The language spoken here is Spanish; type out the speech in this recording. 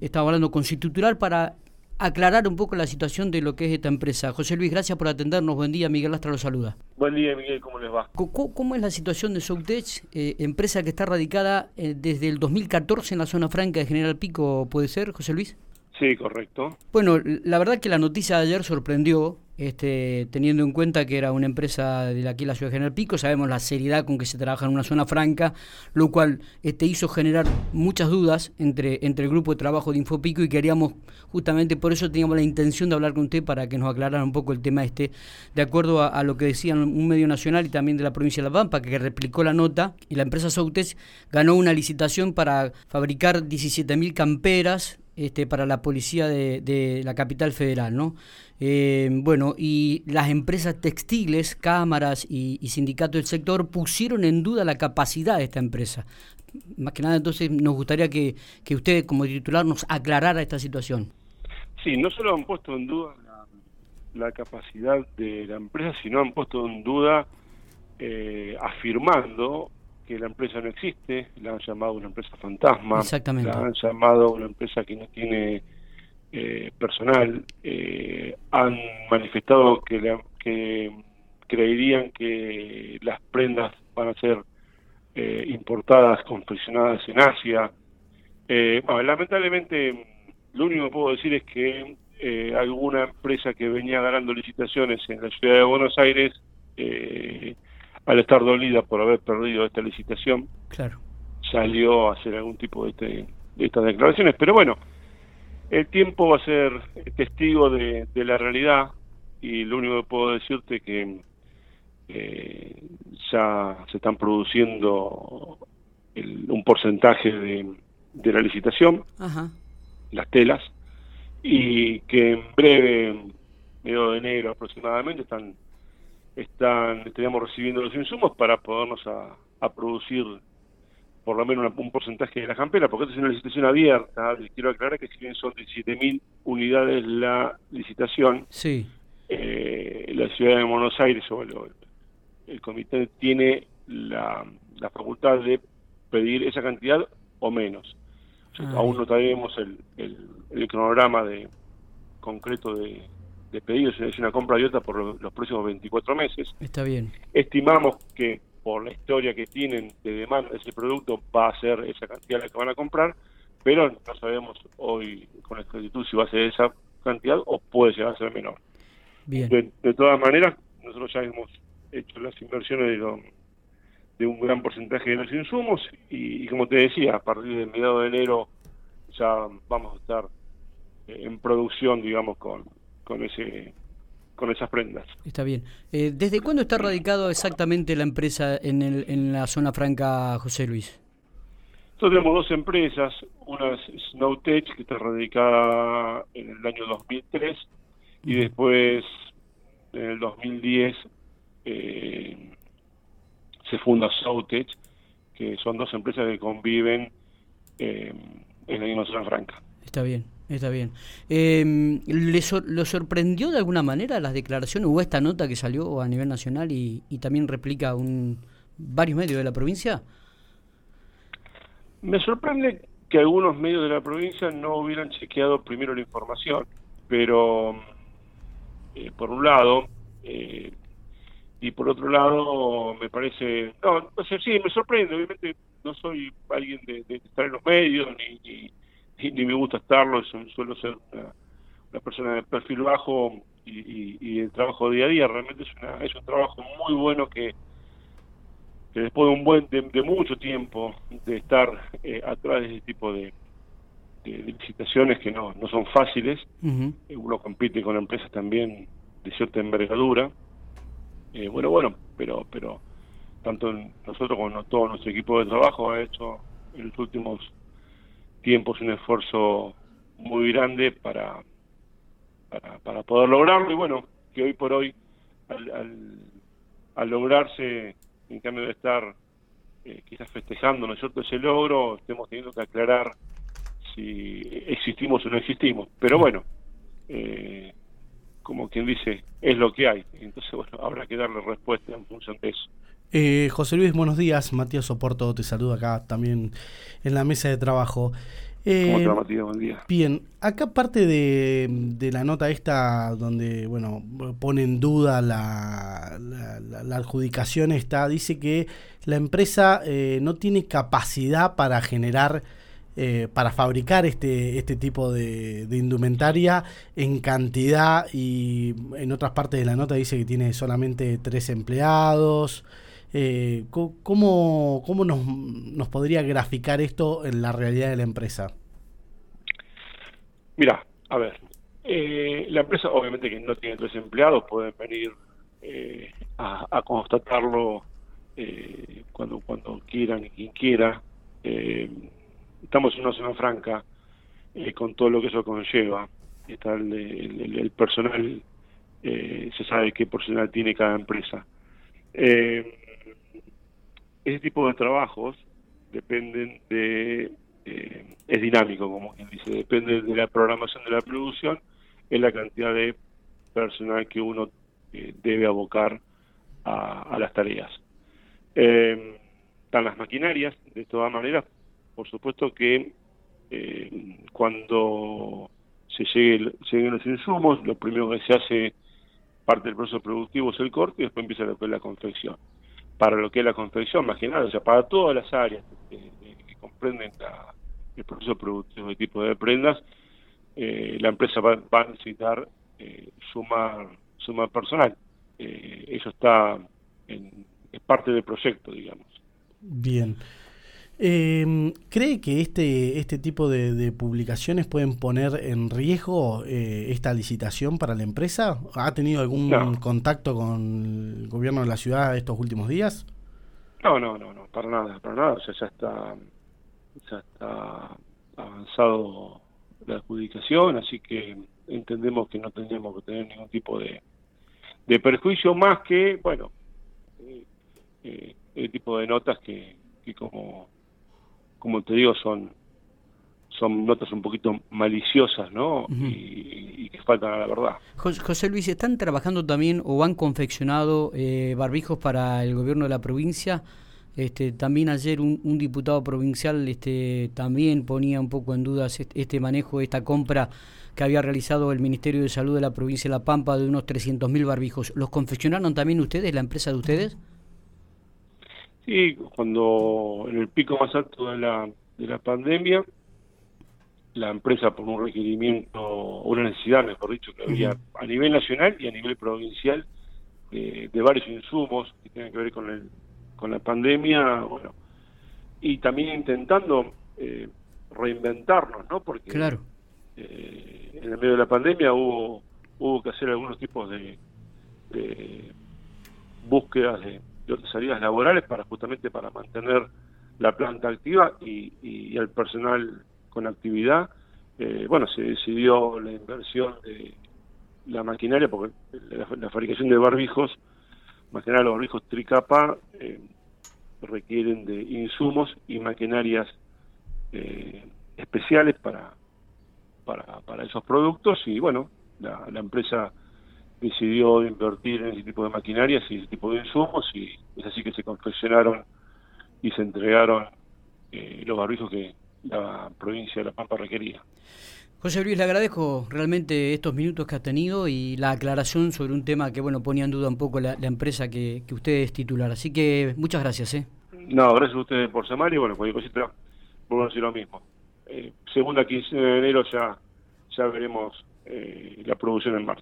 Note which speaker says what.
Speaker 1: Estamos hablando con Citutular para aclarar un poco la situación de lo que es esta empresa. José Luis, gracias por atendernos. Buen día, Miguel Lastra lo saluda.
Speaker 2: Buen día, Miguel, ¿cómo les va?
Speaker 1: ¿Cómo, es la situación de Soutech, eh, empresa que está radicada eh, desde el 2014 en la zona franca de General Pico, puede ser, José Luis?
Speaker 2: Sí, correcto.
Speaker 1: Bueno, la verdad que la noticia de ayer sorprendió, este, teniendo en cuenta que era una empresa de aquí la ciudad de General Pico, sabemos la seriedad con que se trabaja en una zona franca, lo cual este, hizo generar muchas dudas entre, entre el grupo de trabajo de Infopico y queríamos, justamente por eso teníamos la intención de hablar con usted para que nos aclarara un poco el tema este, de acuerdo a, lo que decían un medio nacional y también de la provincia de La Pampa, que replicó la nota, y la empresa Soutes ganó una licitación para fabricar 17.000 camperas este, para la policía de, la capital federal, ¿no? Eh, bueno, y las empresas textiles, cámaras y, sindicatos del sector pusieron en duda la capacidad de esta empresa. Más que nada, entonces, nos gustaría que, usted, como titular, nos aclarara esta situación.
Speaker 2: Sí, no solo han puesto en duda la, capacidad de la empresa, sino han puesto en duda eh, afirmando que la empresa no existe, la han llamado una empresa fantasma,
Speaker 1: Exactamente.
Speaker 2: la han llamado una empresa que no tiene eh, personal, eh, han manifestado que, que creerían que las prendas van a ser eh, importadas, confeccionadas en Asia. lamentablemente, lo único que puedo decir es que alguna empresa que venía ganando licitaciones en la ciudad de Buenos Aires eh, al estar dolida por haber perdido esta licitación,
Speaker 1: claro.
Speaker 2: salió a hacer algún tipo de, este, estas declaraciones. Pero bueno, el tiempo va a ser testigo de, la realidad y lo único que puedo decirte es que eh, ya se están produciendo un porcentaje de, la licitación, las telas, y que en breve, medio de enero aproximadamente, están están estaríamos recibiendo los insumos para podernos a, producir por lo menos un porcentaje de la campera, porque esta es una licitación abierta. quiero aclarar que si bien son 17.000 unidades la licitación,
Speaker 1: sí.
Speaker 2: Eh, la ciudad de Buenos Aires o el, comité tiene la, facultad de pedir esa cantidad o menos. Ah, aún no tenemos el, el cronograma de concreto de, de pedidos, es una compra abierta por los próximos 24 meses.
Speaker 1: Está bien.
Speaker 2: Estimamos que por la historia que tienen de demanda de ese producto va a ser esa cantidad la que van a comprar, pero no sabemos hoy con exactitud si va a ser esa cantidad o puede llegar a ser menor.
Speaker 1: Bien.
Speaker 2: De, todas maneras, nosotros ya hemos hecho las inversiones de, de un gran porcentaje de los insumos y, como te decía, a partir del mediado de enero ya vamos a estar en producción, digamos, con, con ese con esas prendas.
Speaker 1: Está bien. Eh, ¿Desde cuándo está radicado exactamente la empresa en, el, en la zona franca, José Luis?
Speaker 2: Nosotros tenemos dos empresas, una es Snowtech, que está radicada en el año 2003, y después, en el 2010, eh, se funda Soutech, que son dos empresas que conviven eh, en la misma zona franca.
Speaker 1: Está bien. Está bien. Eh, ¿le ¿Lo sorprendió de alguna manera las declaraciones? ¿Hubo esta nota que salió a nivel nacional y, también replica un varios medios de la provincia?
Speaker 2: Me sorprende que algunos medios de la provincia no hubieran chequeado primero la información, pero eh, por un lado, eh, y por otro lado, me parece, no, no sé, sí, me sorprende, obviamente no soy alguien de, estar en los medios ni me gusta estarlo, suelo ser una, persona de perfil bajo y, y, el trabajo día a día. Realmente es, una, es un trabajo muy bueno que, después de un buen de, mucho tiempo de estar eh, atrás de este tipo de, licitaciones que no, no son fáciles, eh, uno compite con empresas también de cierta envergadura, eh, bueno, bueno, pero pero tanto nosotros como todo nuestro equipo de trabajo ha hecho en los últimos tiempo es un esfuerzo muy grande para, para, poder lograrlo y bueno, que hoy por hoy al, al, lograrse, en cambio de estar eh, quizás festejando, ¿no es cierto?, ese logro, estemos teniendo que aclarar si existimos o no existimos. Pero bueno, eh, como quien dice, es lo que hay. Entonces, bueno, habrá que darle respuesta en función de eso.
Speaker 3: Eh, José Luis, buenos días. Matías Soporto te saluda acá también en la mesa de trabajo.
Speaker 2: Eh,
Speaker 3: bien, acá parte de, de, la nota esta donde, bueno, pone en duda la, la, adjudicación está, dice que la empresa eh, no tiene capacidad para generar, eh, para fabricar este, este tipo de, de, indumentaria en cantidad y en otras partes de la nota dice que tiene solamente tres empleados. Eh, ¿Cómo, cómo nos, nos, podría graficar esto en la realidad de la empresa?
Speaker 2: Mira, a ver, eh, la empresa obviamente que no tiene tres empleados, pueden venir eh, a, constatarlo eh, cuando, cuando quieran y quien quiera. estamos en una zona franca con todo lo que eso conlleva. Está el, el personal, se sabe qué personal tiene cada empresa. Eh, ese tipo de trabajos dependen de, eh, es dinámico, como quien dice, depende de la programación de la producción, es la cantidad de personal que uno eh, debe abocar a, las tareas. Eh, están las maquinarias, de todas maneras, por supuesto que cuando se llegue, lleguen los insumos, lo primero que se hace parte del proceso productivo es el corte y después empieza lo la confección para lo que es la confección, nada, o sea, para todas las áreas que, comprenden el proceso productivo de tipo de prendas, eh, la empresa va, a necesitar eh, sumar, sumar personal. Eh, eso está en, es parte del proyecto, digamos.
Speaker 3: Bien. Eh, ¿Cree que este, este tipo de, publicaciones pueden poner en riesgo eh, esta licitación para la empresa? ¿Ha tenido algún contacto con el gobierno de la ciudad estos últimos días?
Speaker 2: No, no, no, no, para nada, para nada. O sea, ya está, ya está avanzado la adjudicación, así que entendemos que no tendríamos que tener ningún tipo de, de perjuicio más que, bueno, eh, eh el tipo de notas que, que como como te digo, son son notas un poquito maliciosas, ¿no? y, que faltan a la verdad.
Speaker 1: José Luis, ¿están trabajando también o han confeccionado eh, barbijos para el gobierno de la provincia? Este, también ayer un, diputado provincial este, también ponía un poco en dudas este, manejo, esta compra que había realizado el Ministerio de Salud de la provincia de La Pampa de unos 300.000 barbijos. ¿Los confeccionaron también ustedes, la empresa de ustedes?
Speaker 2: Sí, cuando en el pico más alto de la, de la pandemia, la empresa por un requerimiento, una necesidad, mejor dicho, que había a nivel nacional y a nivel provincial eh, de varios insumos que tienen que ver con, el, con la pandemia, bueno, y también intentando eh, reinventarnos, ¿no? Porque
Speaker 1: claro.
Speaker 2: Eh, en el medio de la pandemia hubo, hubo que hacer algunos tipos de, de búsquedas de de salidas laborales para justamente para mantener la planta activa y, y, el personal con actividad. Eh, bueno, se decidió la inversión de la maquinaria, porque la, fabricación de barbijos, más que nada los barbijos tricapa, eh, requieren de insumos y maquinarias eh, especiales para, para, para esos productos y bueno, la empresa decidió invertir en ese tipo de maquinarias y ese tipo de insumos y es así que se confeccionaron y se entregaron eh, los barbijos que la provincia de La Pampa requería.
Speaker 1: José Luis, le agradezco realmente estos minutos que ha tenido y la aclaración sobre un tema que bueno ponía en duda un poco la, empresa que, que, usted es titular. Así que muchas gracias. ¿eh?
Speaker 2: No, gracias a ustedes por llamar y bueno, cualquier cosita, vuelvo a decir lo mismo. Eh, segunda quincena de enero ya, ya veremos eh, la producción en marcha.